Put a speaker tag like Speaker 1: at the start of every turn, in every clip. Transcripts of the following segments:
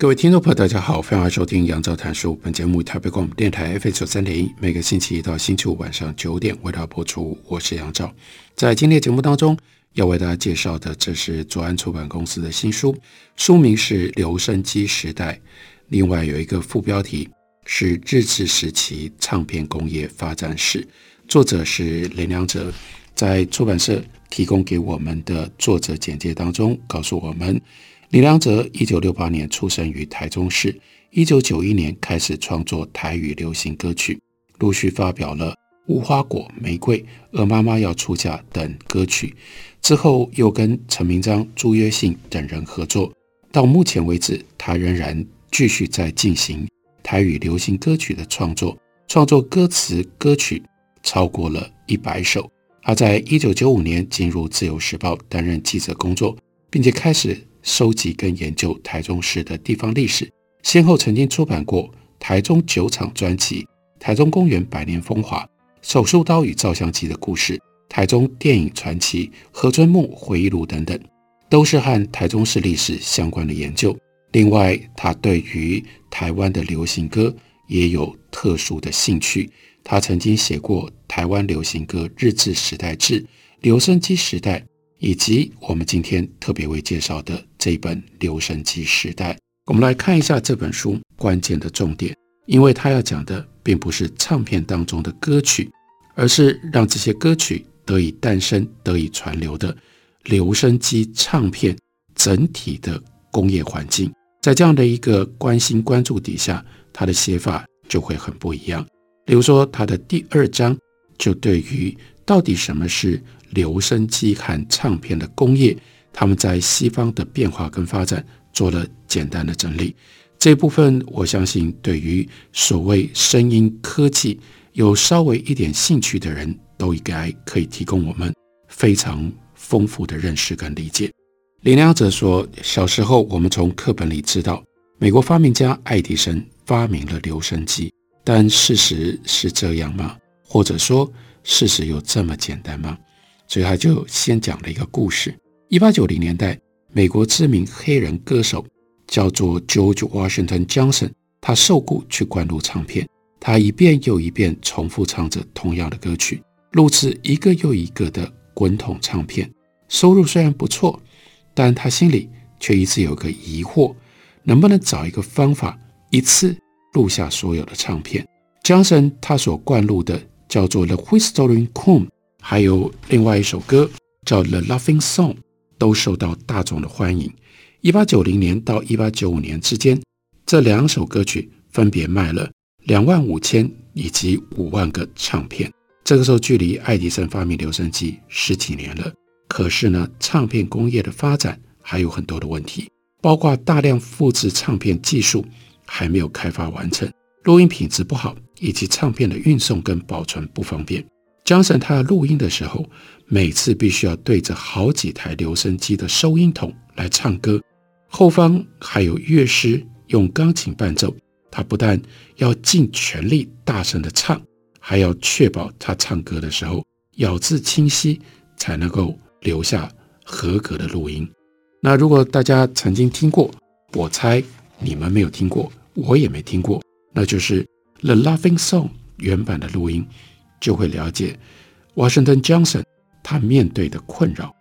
Speaker 1: 各位听众朋友，大家好，欢迎收听杨照谈书。本节目台北广播电台 F 九三点一，每个星期一到星期五晚上九点为大家播出。我是杨照，在今天节目当中要为大家介绍的，这是左岸出版公司的新书，书名是《留声机时代》，另外有一个副标题是《日治时期唱片工业发展史》，作者是林良哲。在出版社提供给我们的作者简介当中，告诉我们。李良哲一九六八年出生于台中市，一九九一年开始创作台语流行歌曲，陆续发表了《无花果》《玫瑰》《鹅妈妈要出嫁》等歌曲。之后又跟陈明章、朱约信等人合作。到目前为止，他仍然继续在进行台语流行歌曲的创作，创作歌词歌曲超过了一百首。他在一九九五年进入《自由时报》担任记者工作，并且开始。收集跟研究台中市的地方历史，先后曾经出版过《台中酒厂专辑》《台中公园百年风华》《手术刀与照相机的故事》《台中电影传奇》《何尊木回忆录》等等，都是和台中市历史相关的研究。另外，他对于台湾的流行歌也有特殊的兴趣。他曾经写过《台湾流行歌日治时代志》《留声机时代》。以及我们今天特别为介绍的这本《留声机时代》，我们来看一下这本书关键的重点，因为他要讲的并不是唱片当中的歌曲，而是让这些歌曲得以诞生、得以传流的留声机唱片整体的工业环境。在这样的一个关心关注底下，他的写法就会很不一样。比如说，他的第二章就对于到底什么是留声机和唱片的工业，他们在西方的变化跟发展做了简单的整理。这部分我相信，对于所谓声音科技有稍微一点兴趣的人都应该可以提供我们非常丰富的认识跟理解。林良哲说：“小时候我们从课本里知道，美国发明家爱迪生发明了留声机，但事实是这样吗？或者说，事实有这么简单吗？”所以他就先讲了一个故事。一八九零年代，美国知名黑人歌手叫做 George Washington Johnson，他受雇去灌录唱片，他一遍又一遍重复唱着同样的歌曲，录制一个又一个的滚筒唱片。收入虽然不错，但他心里却一直有个疑惑：能不能找一个方法，一次录下所有的唱片？Johnson 他所灌录的叫做 The Whistling Comb。还有另外一首歌叫《The Laughing Song》，都受到大众的欢迎。一八九零年到一八九五年之间，这两首歌曲分别卖了两万五千以及五万个唱片。这个时候，距离爱迪生发明留声机十几年了。可是呢，唱片工业的发展还有很多的问题，包括大量复制唱片技术还没有开发完成，录音品质不好，以及唱片的运送跟保存不方便。江珊他要录音的时候，每次必须要对着好几台留声机的收音筒来唱歌，后方还有乐师用钢琴伴奏。他不但要尽全力大声的唱，还要确保他唱歌的时候咬字清晰，才能够留下合格的录音。那如果大家曾经听过，我猜你们没有听过，我也没听过，那就是《The Laughing Song》原版的录音。就会了解 Washington Johnson 他面对的困扰。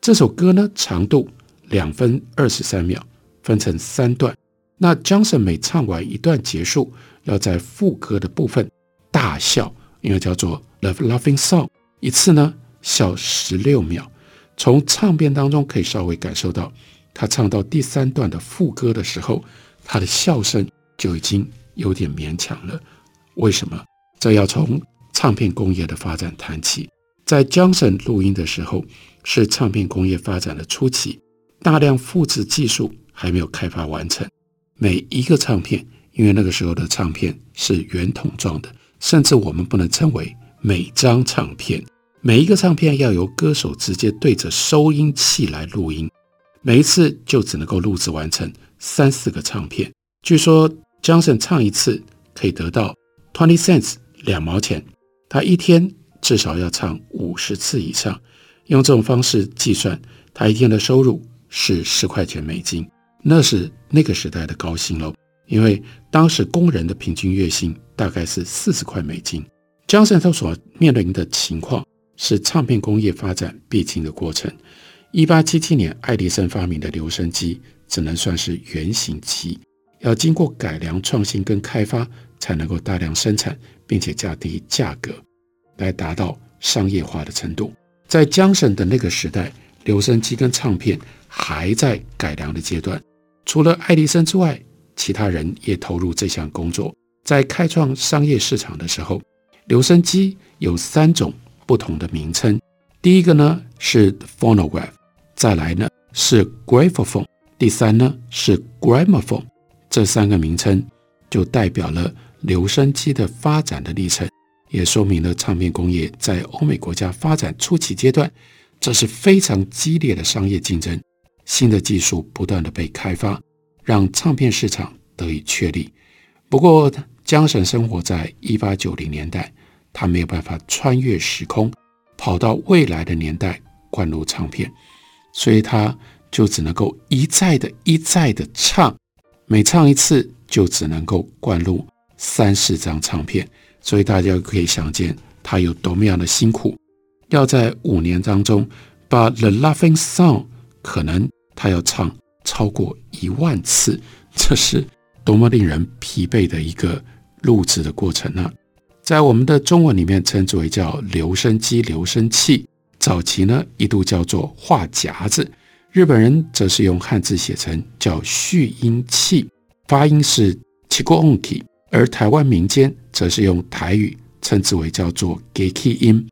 Speaker 1: 这首歌呢，长度两分二十三秒，分成三段。那 Johnson 每唱完一段结束，要在副歌的部分大笑，因为叫做 The Laughing Song，一次呢笑十六秒。从唱片当中可以稍微感受到，他唱到第三段的副歌的时候，他的笑声就已经有点勉强了。为什么？这要从唱片工业的发展谈起，在 Johnson 录音的时候，是唱片工业发展的初期，大量复制技术还没有开发完成。每一个唱片，因为那个时候的唱片是圆筒状的，甚至我们不能称为每张唱片。每一个唱片要由歌手直接对着收音器来录音，每一次就只能够录制完成三四个唱片。据说 Johnson 唱一次可以得到 twenty cents 两毛钱，他一天至少要唱五十次以上。用这种方式计算，他一天的收入是十块钱美金，那是那个时代的高薪喽。因为当时工人的平均月薪大概是四十块美金。Johnson 他所面临的情况。是唱片工业发展必经的过程。一八七七年，爱迪生发明的留声机只能算是原型机，要经过改良、创新跟开发，才能够大量生产，并且降低价格，来达到商业化的程度。在江省的那个时代，留声机跟唱片还在改良的阶段。除了爱迪生之外，其他人也投入这项工作。在开创商业市场的时候，留声机有三种。不同的名称，第一个呢是 phonograph，再来呢是 graphophone，第三呢是 gramophone。这三个名称就代表了留声机的发展的历程，也说明了唱片工业在欧美国家发展初期阶段，这是非常激烈的商业竞争，新的技术不断的被开发，让唱片市场得以确立。不过，江省生活在一八九零年代。他没有办法穿越时空，跑到未来的年代灌入唱片，所以他就只能够一再的、一再的唱，每唱一次就只能够灌入三四张唱片，所以大家可以想见他有多么样的辛苦，要在五年当中把《The Laughing Song》可能他要唱超过一万次，这是多么令人疲惫的一个录制的过程呢、啊？在我们的中文里面称之为叫留声机、留声器，早期呢一度叫做话夹子，日本人则是用汉字写成叫蓄音器，发音是七个音体，而台湾民间则是用台语称之为叫做 “gaki 音。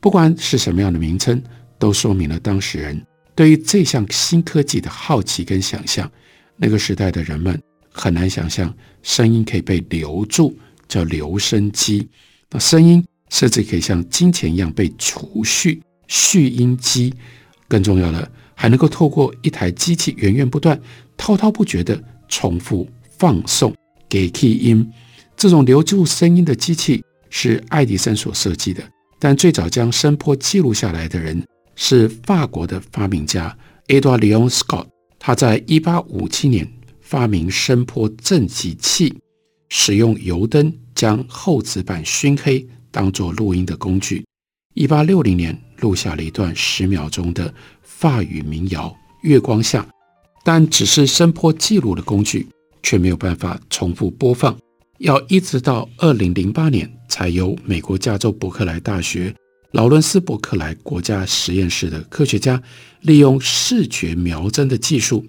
Speaker 1: 不管是什么样的名称，都说明了当事人对于这项新科技的好奇跟想象。那个时代的人们很难想象声音可以被留住。叫留声机，那声音甚至可以像金钱一样被储蓄，蓄音机。更重要的，还能够透过一台机器源源不断、滔滔不绝地重复放送给气音。这种留住声音的机器是爱迪生所设计的，但最早将声波记录下来的人是法国的发明家 Edouard Léon Scott。他在一八五七年发明声波正极器。使用油灯将厚纸板熏黑，当做录音的工具。一八六零年录下了一段十秒钟的法语民谣《月光下》，但只是声波记录的工具，却没有办法重复播放。要一直到二零零八年，才由美国加州伯克莱大学劳伦斯伯克莱国家实验室的科学家，利用视觉瞄针的技术，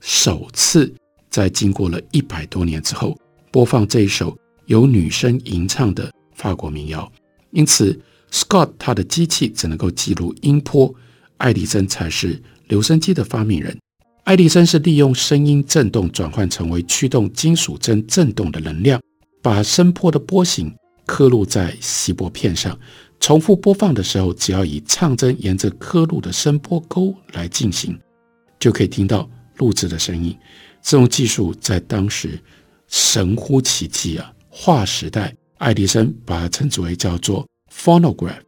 Speaker 1: 首次在经过了一百多年之后。播放这一首由女声吟唱的法国民谣，因此 Scott 他的机器只能够记录音波，爱迪生才是留声机的发明人。爱迪生是利用声音振动转换成为驱动金属针振动的能量，把声波的波形刻录在锡箔片上，重复播放的时候，只要以唱针沿着刻录的声波沟来进行，就可以听到录制的声音。这种技术在当时。神乎其技啊！划时代，爱迪生把它称之为叫做 phonograph。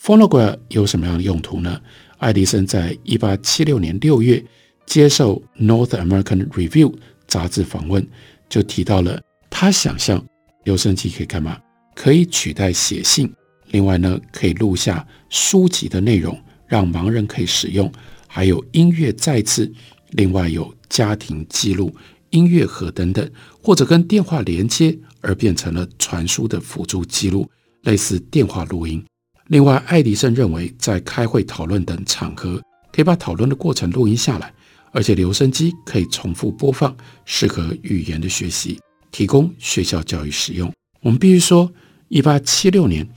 Speaker 1: phonograph 有什么样的用途呢？爱迪生在一八七六年六月接受《North American Review》杂志访问，就提到了他想象留声机可以干嘛？可以取代写信，另外呢，可以录下书籍的内容，让盲人可以使用，还有音乐再次，另外有家庭记录。音乐盒等等，或者跟电话连接而变成了传输的辅助记录，类似电话录音。另外，爱迪生认为在开会讨论等场合，可以把讨论的过程录音下来，而且留声机可以重复播放，适合语言的学习，提供学校教育使用。我们必须说，一八七六年，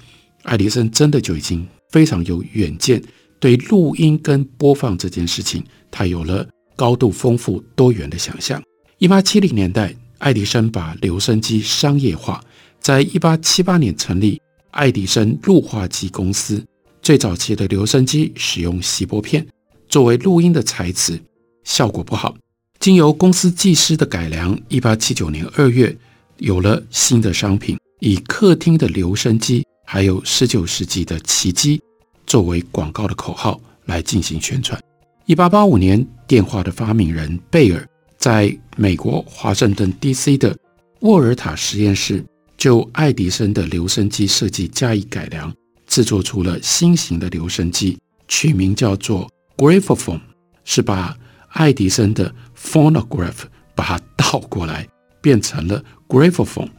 Speaker 1: 爱迪生真的就已经非常有远见，对录音跟播放这件事情，他有了高度丰富多元的想象。一八七零年代，爱迪生把留声机商业化，在一八七八年成立爱迪生录画机公司。最早期的留声机使用锡箔片作为录音的材质，效果不好。经由公司技师的改良，一八七九年二月有了新的商品，以客厅的留声机，还有十九世纪的奇迹作为广告的口号来进行宣传。一八八五年，电话的发明人贝尔在美国华盛顿 DC 的沃尔塔实验室就爱迪生的留声机设计加以改良。制作出了新型的留声机，取名叫做 Graphophone，是把爱迪生的 phonograph 把它倒过来变成了 Graphophone。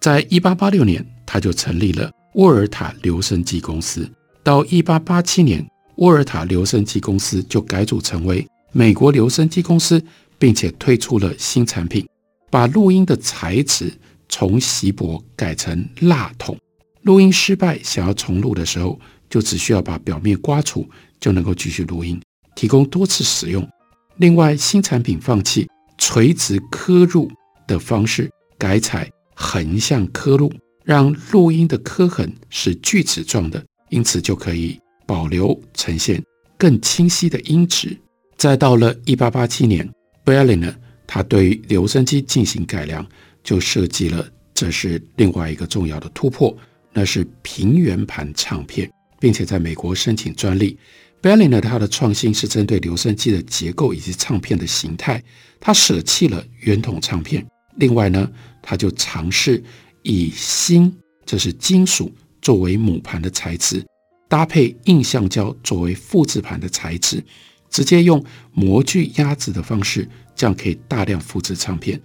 Speaker 1: 在一八八六年，他就成立了沃尔塔留声机公司。到一八八七年，沃尔塔留声机公司就改组成为美国留声机公司，并且推出了新产品，把录音的材质从锡箔改成蜡筒。录音失败，想要重录的时候，就只需要把表面刮除，就能够继续录音，提供多次使用。另外，新产品放弃垂直刻入的方式，改采横向刻录，让录音的刻痕是锯齿状的，因此就可以保留呈现更清晰的音质。再到了一八八七年，Berliner 他对于留声机进行改良，就设计了，这是另外一个重要的突破。那是平圆盘唱片，并且在美国申请专利。B e l l i n e r 他的创新是针对留声机的结构以及唱片的形态，他舍弃了圆筒唱片。另外呢，他就尝试以锌，这是金属作为母盘的材质，搭配硬橡胶作为复制盘的材质，直接用模具压制的方式，这样可以大量复制唱片。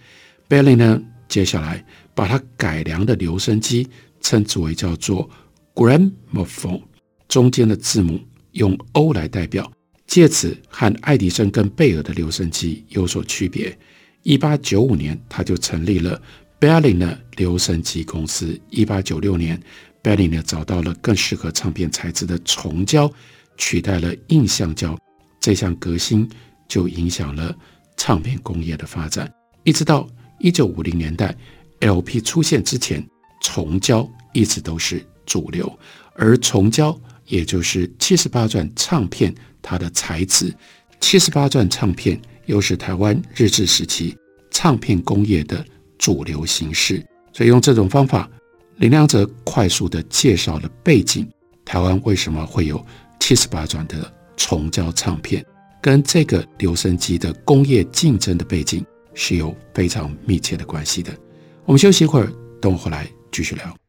Speaker 1: b e l l i n e r 接下来把它改良的留声机。称之为叫做 gramophone，中间的字母用 O 来代表，借此和爱迪生跟贝尔的留声机有所区别。一八九五年，他就成立了 Berliner 留声机公司。一八九六年，Berliner 找到了更适合唱片材质的虫胶，取代了硬橡胶。这项革新就影响了唱片工业的发展，一直到一九五零年代 LP 出现之前。虫胶一直都是主流，而虫胶也就是七十八转唱片，它的材质，七十八转唱片又是台湾日治时期唱片工业的主流形式。所以用这种方法，林良哲快速地介绍了背景：台湾为什么会有七十八转的虫胶唱片，跟这个留声机的工业竞争的背景是有非常密切的关系的。我们休息一会儿，等我回来。继续聊。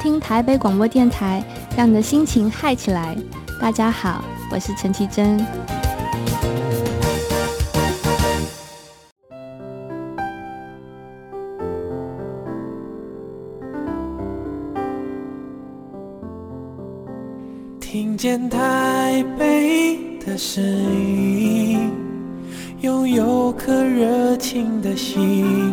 Speaker 2: 听台北广播电台。让你的心情嗨起来！大家好，我是陈绮贞。
Speaker 3: 听见台北的声音，拥有颗热情的心，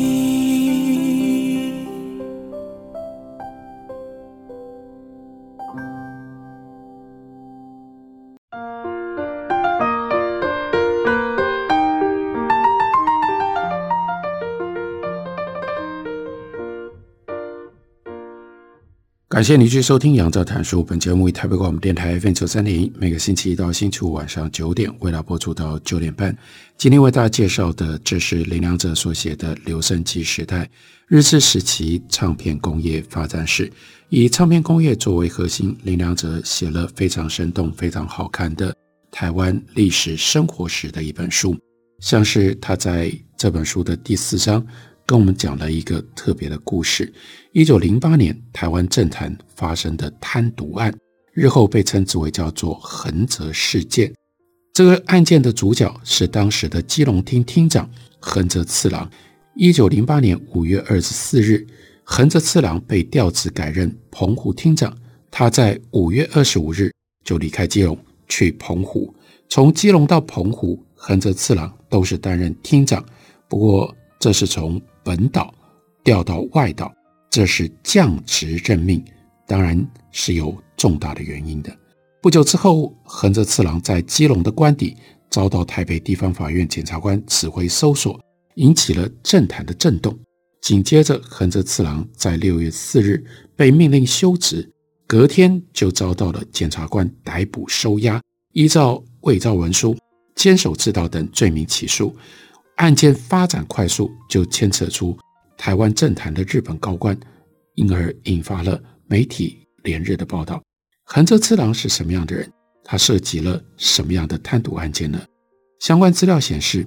Speaker 1: 感谢您继续收听《杨照谈书》。本节目以台北广播电台 FM 九三点一，每个星期一到星期五晚上九点，为大家播出到九点半。今天为大家介绍的，这是林良哲所写的《留声机时代：日治时期唱片工业发展史》。以唱片工业作为核心，林良哲写了非常生动、非常好看的台湾历史生活史的一本书。像是他在这本书的第四章跟我们讲了一个特别的故事：一九零八年台湾政坛发生的贪渎案，日后被称之为叫做横泽事件。这个案件的主角是当时的基隆厅厅长横泽次郎。一九零八年五月二十四日，横泽次郎被调职改任澎湖厅长。他在五月二十五日就离开基隆去澎湖。从基隆到澎湖，横泽次郎都是担任厅长。不过，这是从本岛调到外岛，这是降职任命，当然是有重大的原因的。不久之后，横泽次郎在基隆的官邸遭到台北地方法院检察官指挥搜索，引起了政坛的震动。紧接着，横泽次郎在六月四日被命令休职，隔天就遭到了检察官逮捕收押，依照伪造文书、监守自盗等罪名起诉。案件发展快速，就牵扯出台湾政坛的日本高官，因而引发了媒体连日的报道。横泽次郎是什么样的人？他涉及了什么样的贪渎案件呢？相关资料显示，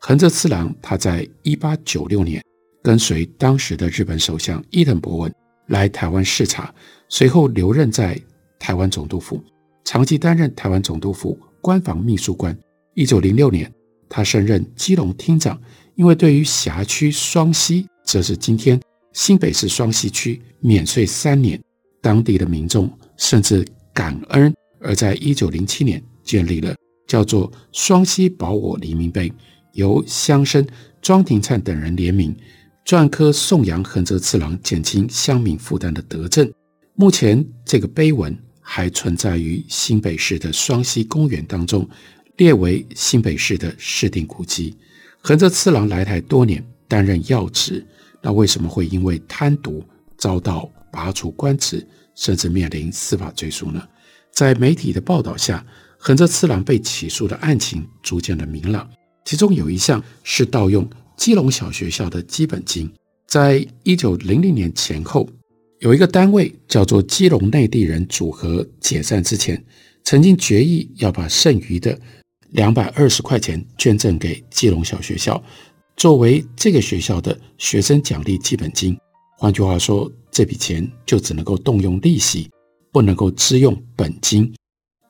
Speaker 1: 横泽次郎他在一八九六年跟随当时的日本首相伊藤博文来台湾视察，随后留任在台湾总督府，长期担任台湾总督府官房秘书官。一九零六年。他升任基隆厅长，因为对于辖区双溪，这是今天新北市双溪区免税三年，当地的民众甚至感恩，而在一九零七年建立了叫做双溪保我黎明碑，由乡绅庄廷灿等人联名篆刻颂扬横泽次郎减轻乡民负担的德政。目前这个碑文还存在于新北市的双溪公园当中。列为新北市的市定古迹。横泽次郎来台多年，担任要职，那为什么会因为贪渎遭到拔除官职，甚至面临司法追诉呢？在媒体的报道下，横泽次郎被起诉的案情逐渐的明朗。其中有一项是盗用基隆小学校的基本金。在一九零零年前后，有一个单位叫做基隆内地人组合解散之前，曾经决议要把剩余的两百二十块钱捐赠给基隆小学校，作为这个学校的学生奖励基本金。换句话说，这笔钱就只能够动用利息，不能够支用本金。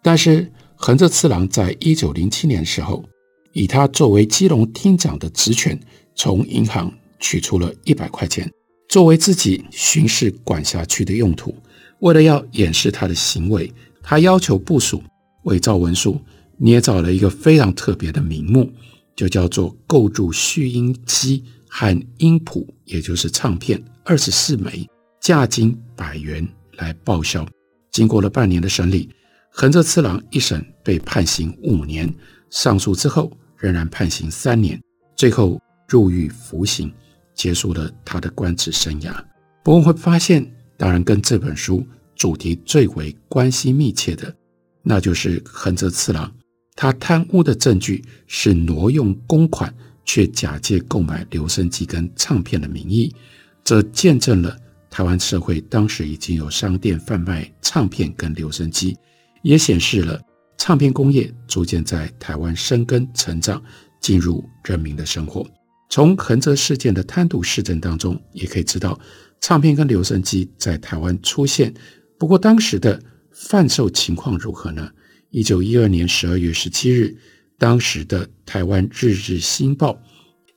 Speaker 1: 但是横泽次郎在一九零七年的时候，以他作为基隆厅长的职权，从银行取出了一百块钱，作为自己巡视管辖区的用途。为了要掩饰他的行为，他要求部署伪造文书。捏造了一个非常特别的名目，就叫做构筑蓄音机和音谱，也就是唱片二十四枚，价金百元来报销。经过了半年的审理，横泽次郎一审被判刑五年，上诉之后仍然判刑三年，最后入狱服刑，结束了他的官职生涯。不过会发现，当然跟这本书主题最为关系密切的，那就是横泽次郎。他贪污的证据是挪用公款，却假借购买留声机跟唱片的名义，这见证了台湾社会当时已经有商店贩卖唱片跟留声机，也显示了唱片工业逐渐在台湾生根成长，进入人民的生活。从横泽事件的贪渎事证当中，也可以知道唱片跟留声机在台湾出现。不过当时的贩售情况如何呢？一九一二年十二月十七日，当时的台湾日日新报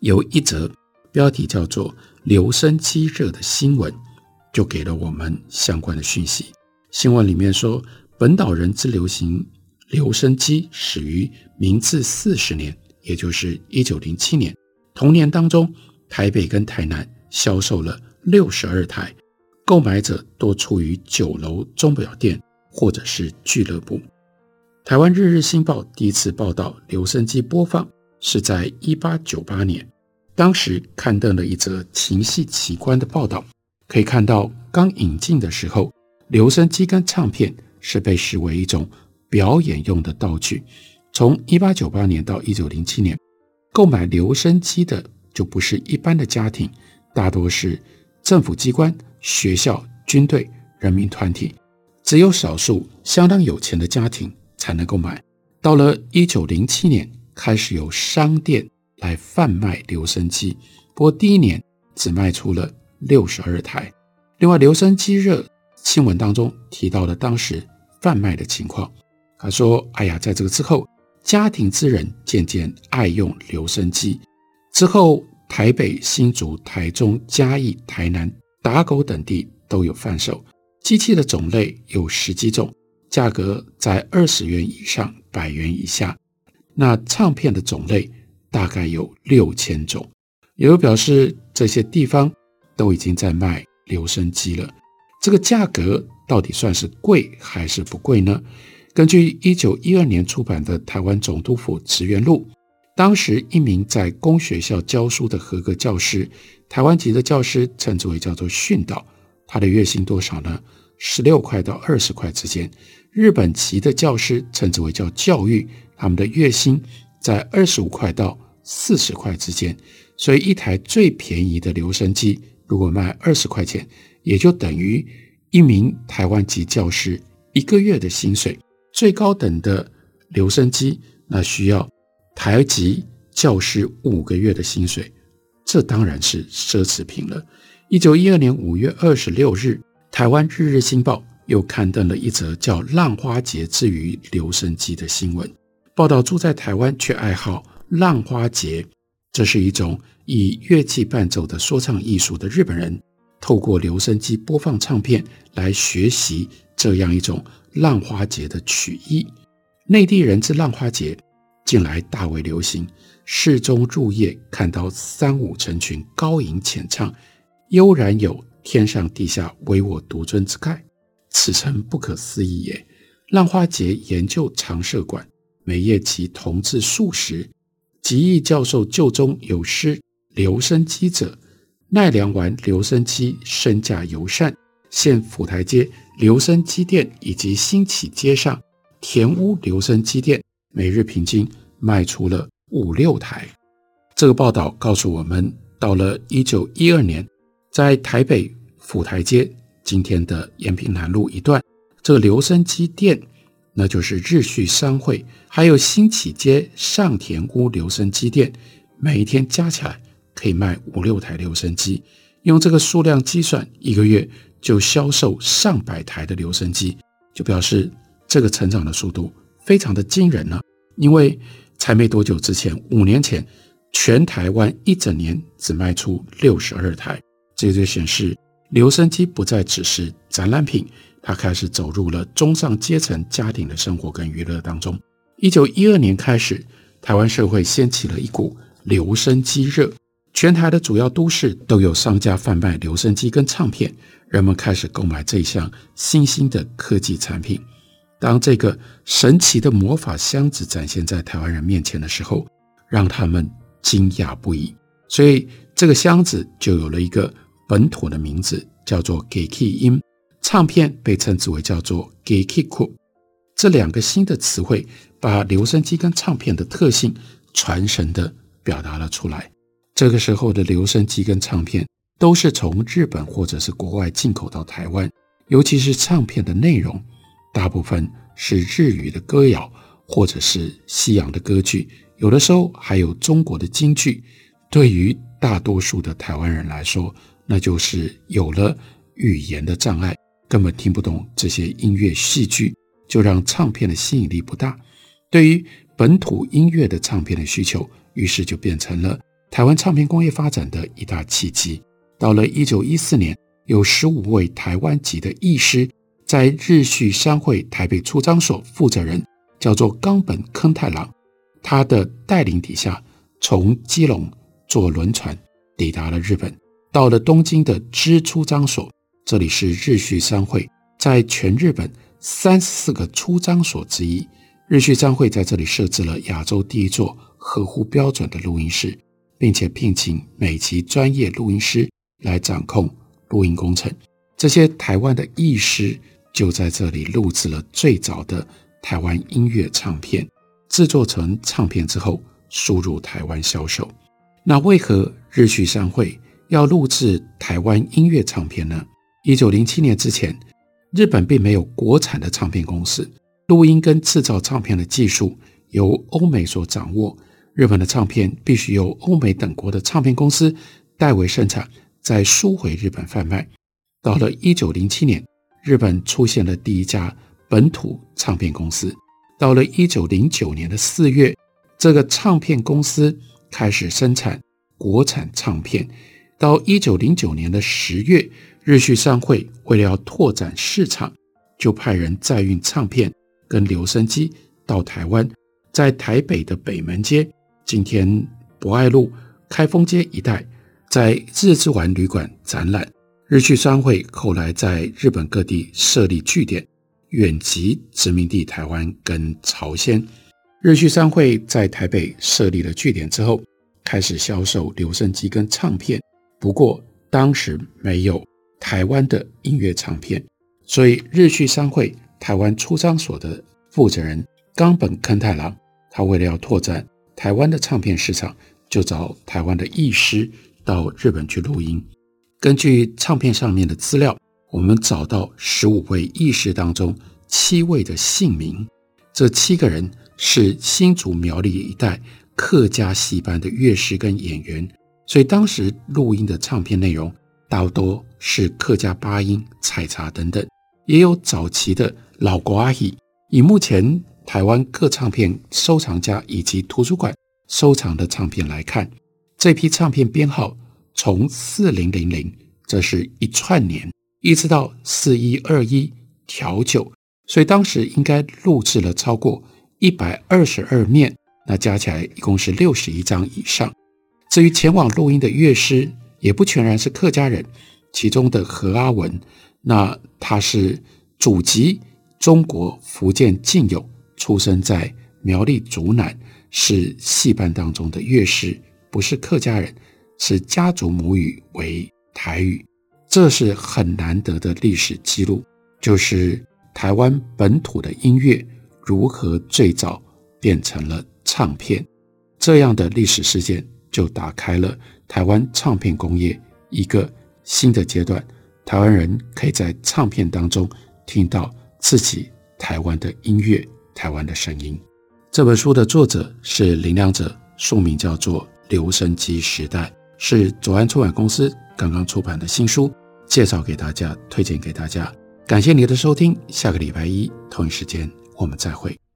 Speaker 1: 有一则标题叫做“留声机热”的新闻，就给了我们相关的讯息。新闻里面说，本岛人之流行留声机始于明治四十年，也就是一九零七年。同年当中，台北跟台南销售了六十二台，购买者多出于酒楼、钟表店或者是俱乐部。台湾日日新报第一次报道留声机播放是在一八九八年，当时刊登了一则情系奇观的报道。可以看到，刚引进的时候，留声机跟唱片是被视为一种表演用的道具。从一八九八年到一九零七年，购买留声机的就不是一般的家庭，大多是政府机关、学校、军队、人民团体，只有少数相当有钱的家庭。才能够买。到了一九零七年，开始有商店来贩卖留声机。不过第一年只卖出了六十二台。另外，留声机热新闻当中提到了当时贩卖的情况。他说：“哎呀，在这个之后，家庭之人渐渐爱用留声机。之后，台北、新竹、台中、嘉义、台南、打狗等地都有贩售。机器的种类有十几种，价格在二十元以上，百元以下。那唱片的种类大概有六千种。也有表示这些地方都已经在卖留声机了。这个价格到底算是贵还是不贵呢？根据一九一二年出版的《台湾总督府职员录》。”当时一名在公学校教书的合格教师，台湾籍的教师称之为叫做训导，他的月薪多少呢？十六块到二十块之间。日本籍的教师称之为叫教育，他们的月薪在二十五块到四十块之间。所以一台最便宜的留声机，如果卖二十块钱，也就等于一名台湾籍教师一个月的薪水。最高等的留声机，那需要。台籍教师五个月的薪水，这当然是奢侈品了。一九一二年五月二十六日，台湾日日新报又刊登了一则叫《浪花节之于留声机》的新闻，报道住在台湾却爱好浪花节，这是一种以乐器伴奏的说唱艺术的日本人，透过留声机播放唱片来学习这样一种浪花节的曲艺。内地人之浪花节。近来大为流行，市中入夜看到三五成群高吟浅唱，悠然有天上地下唯我独尊之概，此诚不可思议也。浪花节研究常设馆，每夜其同治数十，及义教授旧中有诗留声机者，奈良丸留声机身价尤善，现府台街留声机店以及新起街上田屋留声机店。每日平均卖出了五六台。这个报道告诉我们，到了一九一二年，在台北府台街今天的延平南路一段，这个留声机店，那就是日旭商会，还有新起街上田屋留声机店，每一天加起来可以卖五六台留声机。用这个数量计算，一个月就销售上百台的留声机，就表示这个成长的速度非常的惊人呢。因为才没多久之前，五年前，全台湾一整年只卖出六十二台，这就显示留声机不再只是展览品，它开始走入了中上阶层家庭的生活跟娱乐当中。一九一二年开始，台湾社会掀起了一股留声机热，全台的主要都市都有商家贩卖留声机跟唱片，人们开始购买这项新兴的科技产品。当这个神奇的魔法箱子展现在台湾人面前的时候，让他们惊讶不已。所以这个箱子就有了一个本土的名字，叫做 “Geki 音”。唱片被称之为叫做 “Gekiku”。这两个新的词汇把留声机跟唱片的特性传神地表达了出来。这个时候的留声机跟唱片都是从日本或者是国外进口到台湾，尤其是唱片的内容。大部分是日语的歌谣，或者是西洋的歌剧，有的时候还有中国的京剧。对于大多数的台湾人来说，那就是有了语言的障碍，根本听不懂这些音乐戏剧，就让唱片的吸引力不大。对于本土音乐的唱片的需求，于是就变成了台湾唱片工业发展的一大契机。到了一九一四年，有十五位台湾籍的艺师。在日旭商会台北出张所负责人叫做冈本坑太郎，他的带领底下，从基隆坐轮船抵达了日本，到了东京的支出张所，这里是日旭商会在全日本三十四个出张所之一。日旭商会在这里设置了亚洲第一座合乎标准的录音室，并且聘请美籍专业录音师来掌控录音工程。这些台湾的艺师。就在这里录制了最早的台湾音乐唱片，制作成唱片之后输入台湾销售。那为何日旭商会要录制台湾音乐唱片呢？一九零七年之前，日本并没有国产的唱片公司，录音跟制造唱片的技术由欧美所掌握。日本的唱片必须由欧美等国的唱片公司代为生产，再输回日本贩卖。到了一九零七年，日本出现了第一家本土唱片公司。到了一九零九年的四月，这个唱片公司开始生产国产唱片。到一九零九年的十月，日旭商会为了要拓展市场，就派人载运唱片跟留声机到台湾，在台北的北门街、今天博爱路、开封街一带，在日之丸旅馆展览。日旭商会后来在日本各地设立据点。远及殖民地台湾跟朝鲜，日旭商会在台北设立了据点之后，开始销售留声机跟唱片。不过当时没有台湾的音乐唱片，所以日旭商会台湾出张所的负责人冈本坑太郎，他为了要拓展台湾的唱片市场，就找台湾的艺师到日本去录音。根据唱片上面的资料。我们找到十五位艺师当中七位的姓名，这七个人是新竹苗栗一带客家戏班的乐师跟演员，所以当时录音的唱片内容大多是客家八音、采茶等等，也有早期的老国阿姨。以目前台湾各唱片收藏家以及图书馆收藏的唱片来看，这批唱片编号从四零零零，这是一串年。一直到四一二一调九，所以当时应该录制了超过一百二十二面，那加起来一共是六十一张以上。至于前往录音的乐师，也不全然是客家人，其中的何阿文，那他是祖籍中国福建晋永，出生在苗栗竹南，是戏班当中的乐师，不是客家人，是家族母语为台语。这是很难得的历史记录，就是台湾本土的音乐如何最早变成了唱片，这样的历史事件就打开了台湾唱片工业一个新的阶段。台湾人可以在唱片当中听到自己台湾的音乐、台湾的声音。这本书的作者是林良哲，书名叫做《留声机时代》，是左岸出版公司。刚刚出版的新书，介绍给大家，推荐给大家。感谢你的收听，下个礼拜一同一时间我们再会。